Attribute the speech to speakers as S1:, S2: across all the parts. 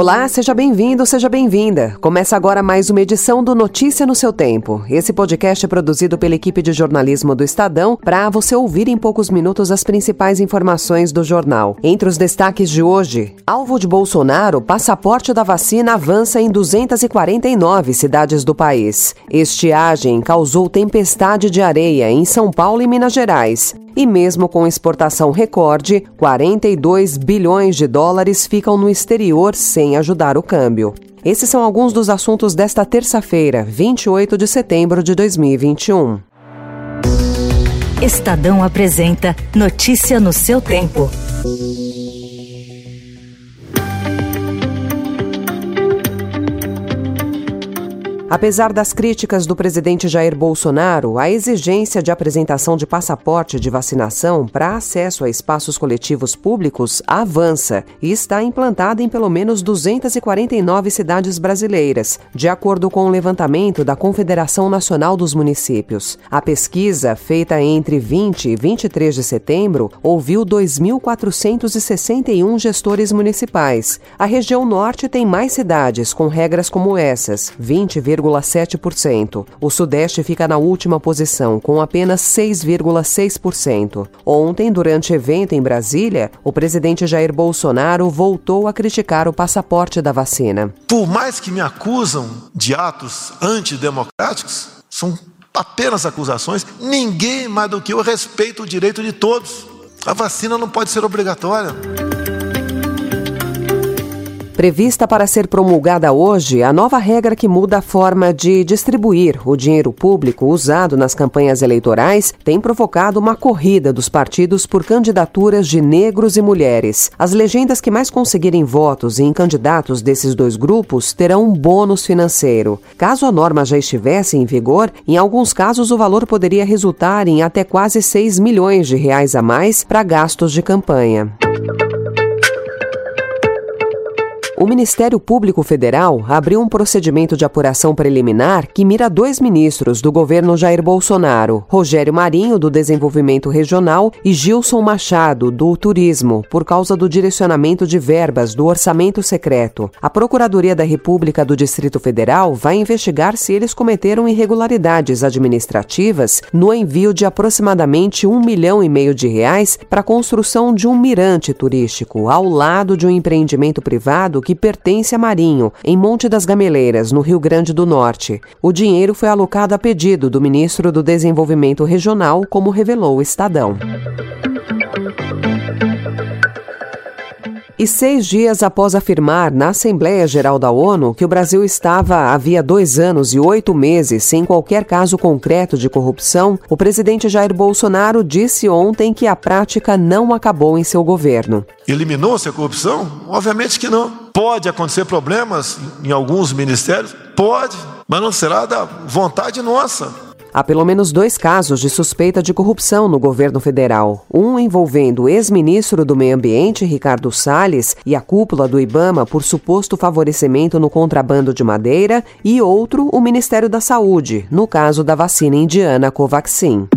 S1: Olá, seja bem-vindo, seja bem-vinda. Começa agora mais uma edição do Notícia no seu tempo. Esse podcast é produzido pela equipe de jornalismo do Estadão para você ouvir em poucos minutos as principais informações do jornal. Entre os destaques de hoje, alvo de Bolsonaro, passaporte da vacina avança em 249 cidades do país. Estiagem causou tempestade de areia em São Paulo e Minas Gerais. E mesmo com exportação recorde, 42 bilhões de dólares ficam no exterior sem ajudar o câmbio. Esses são alguns dos assuntos desta terça-feira, 28 de setembro de 2021.
S2: Estadão apresenta Notícia no seu tempo.
S1: Apesar das críticas do presidente Jair Bolsonaro, a exigência de apresentação de passaporte de vacinação para acesso a espaços coletivos públicos avança e está implantada em pelo menos 249 cidades brasileiras, de acordo com o levantamento da Confederação Nacional dos Municípios. A pesquisa, feita entre 20 e 23 de setembro, ouviu 2.461 gestores municipais. A região norte tem mais cidades com regras como essas, 20, 6,7%. O Sudeste fica na última posição, com apenas 6,6%. Ontem, durante evento em Brasília, o presidente Jair Bolsonaro voltou a criticar o passaporte da vacina.
S3: Por mais que me acusam de atos antidemocráticos, são apenas acusações, ninguém mais do que eu respeita o direito de todos. A vacina não pode ser obrigatória.
S1: Prevista para ser promulgada hoje, a nova regra que muda a forma de distribuir o dinheiro público usado nas campanhas eleitorais tem provocado uma corrida dos partidos por candidaturas de negros e mulheres. As legendas que mais conseguirem votos em candidatos desses dois grupos terão um bônus financeiro. Caso a norma já estivesse em vigor, em alguns casos o valor poderia resultar em até quase 6 milhões de reais a mais para gastos de campanha. O Ministério Público Federal abriu um procedimento de apuração preliminar que mira dois ministros do governo Jair Bolsonaro, Rogério Marinho, do Desenvolvimento Regional, e Gilson Machado, do Turismo, por causa do direcionamento de verbas do orçamento secreto. A Procuradoria da República do Distrito Federal vai investigar se eles cometeram irregularidades administrativas no envio de aproximadamente um milhão e meio de reais para a construção de um mirante turístico ao lado de um empreendimento privado que que pertence a Marinho, em Monte das Gameleiras, no Rio Grande do Norte. O dinheiro foi alocado a pedido do ministro do Desenvolvimento Regional, como revelou o Estadão. E seis dias após afirmar na Assembleia Geral da ONU que o Brasil estava havia dois anos e oito meses sem qualquer caso concreto de corrupção, o presidente Jair Bolsonaro disse ontem que a prática não acabou em seu governo.
S3: Eliminou-se a corrupção? Obviamente que não. Pode acontecer problemas em alguns ministérios? Pode, mas não será da vontade nossa.
S1: Há pelo menos dois casos de suspeita de corrupção no governo federal. Um envolvendo o ex-ministro do Meio Ambiente, Ricardo Salles, e a cúpula do Ibama por suposto favorecimento no contrabando de madeira, e outro, o Ministério da Saúde, no caso da vacina indiana Covaxin.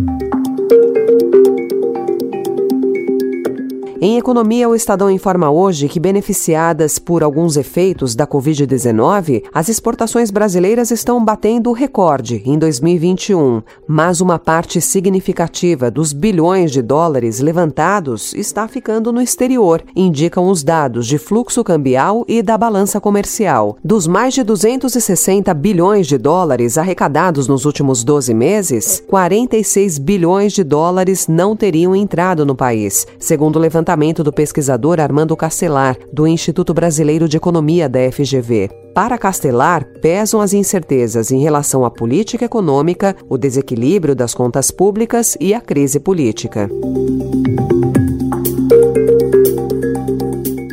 S1: Em economia, o Estadão informa hoje que, beneficiadas por alguns efeitos da Covid-19, as exportações brasileiras estão batendo recorde em 2021, mas uma parte significativa dos bilhões de dólares levantados está ficando no exterior, indicam os dados de fluxo cambial e da balança comercial. Dos mais de 260 bilhões de dólares arrecadados nos últimos 12 meses, 46 bilhões de dólares não teriam entrado no país, segundo o levantamento levantamento do pesquisador Armando Castelar, do Instituto Brasileiro de Economia da FGV. Para Castelar, pesam as incertezas em relação à política econômica, o desequilíbrio das contas públicas e a crise política.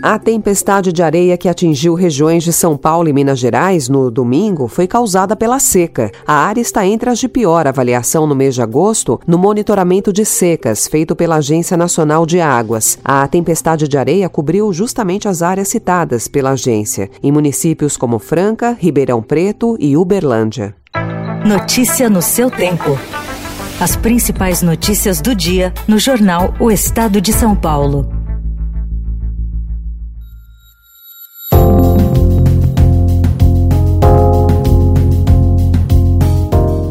S1: A tempestade de areia que atingiu regiões de São Paulo e Minas Gerais no domingo foi causada pela seca. A área está entre as de pior avaliação no mês de agosto no monitoramento de secas feito pela Agência Nacional de Águas. A tempestade de areia cobriu justamente as áreas citadas pela agência, em municípios como Franca, Ribeirão Preto e Uberlândia.
S2: Notícia no seu tempo. As principais notícias do dia no jornal O Estado de São Paulo.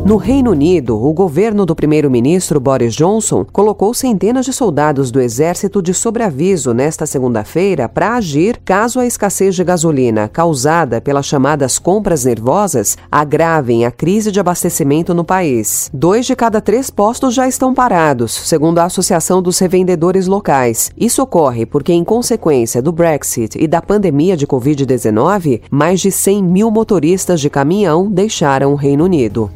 S1: No Reino Unido, o governo do primeiro-ministro Boris Johnson colocou centenas de soldados do exército de sobreaviso nesta segunda-feira para agir caso a escassez de gasolina causada pelas chamadas compras nervosas agravem a crise de abastecimento no país. Dois de cada três postos já estão parados, segundo a Associação dos Revendedores Locais. Isso ocorre porque, em consequência do Brexit e da pandemia de Covid-19, mais de 100 mil motoristas de caminhão deixaram o Reino Unido.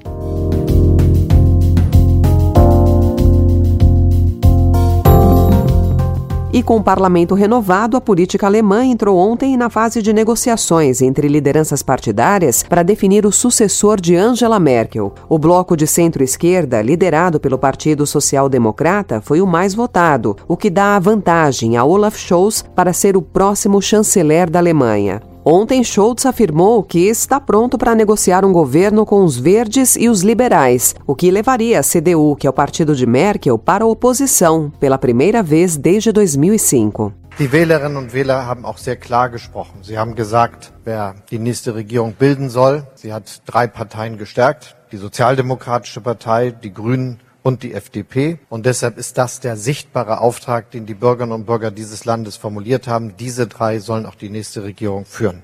S1: E com o parlamento renovado, a política alemã entrou ontem na fase de negociações entre lideranças partidárias para definir o sucessor de Angela Merkel. O bloco de centro-esquerda, liderado pelo Partido Social Democrata, foi o mais votado, o que dá a vantagem a Olaf Scholz para ser o próximo chanceler da Alemanha. Ontem, Schultz afirmou que está pronto para negociar um governo com os verdes e os liberais, o que levaria a CDU, que é o partido de Merkel, para a oposição pela primeira vez desde 2005.
S4: Die Wählerinnen und Wähler haben auch sehr klar gesprochen. Sie haben gesagt, wer die nächste Regierung bilden soll. Sie hat drei Parteien gestärkt. Die Sozialdemokratische Partei, die Grünen und die FDP. Und deshalb ist das der sichtbare Auftrag, den die Bürgerinnen und Bürger dieses Landes formuliert haben. Diese drei sollen auch die nächste Regierung führen.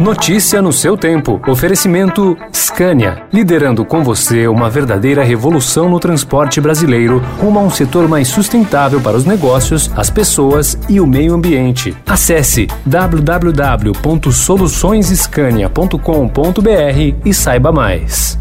S5: Notícia no seu tempo. Oferecimento Scania, liderando com você uma verdadeira revolução no transporte brasileiro, rumo a um setor mais sustentável para os negócios, as pessoas e o meio ambiente. Acesse www.soluçõesescania.com.br e saiba mais.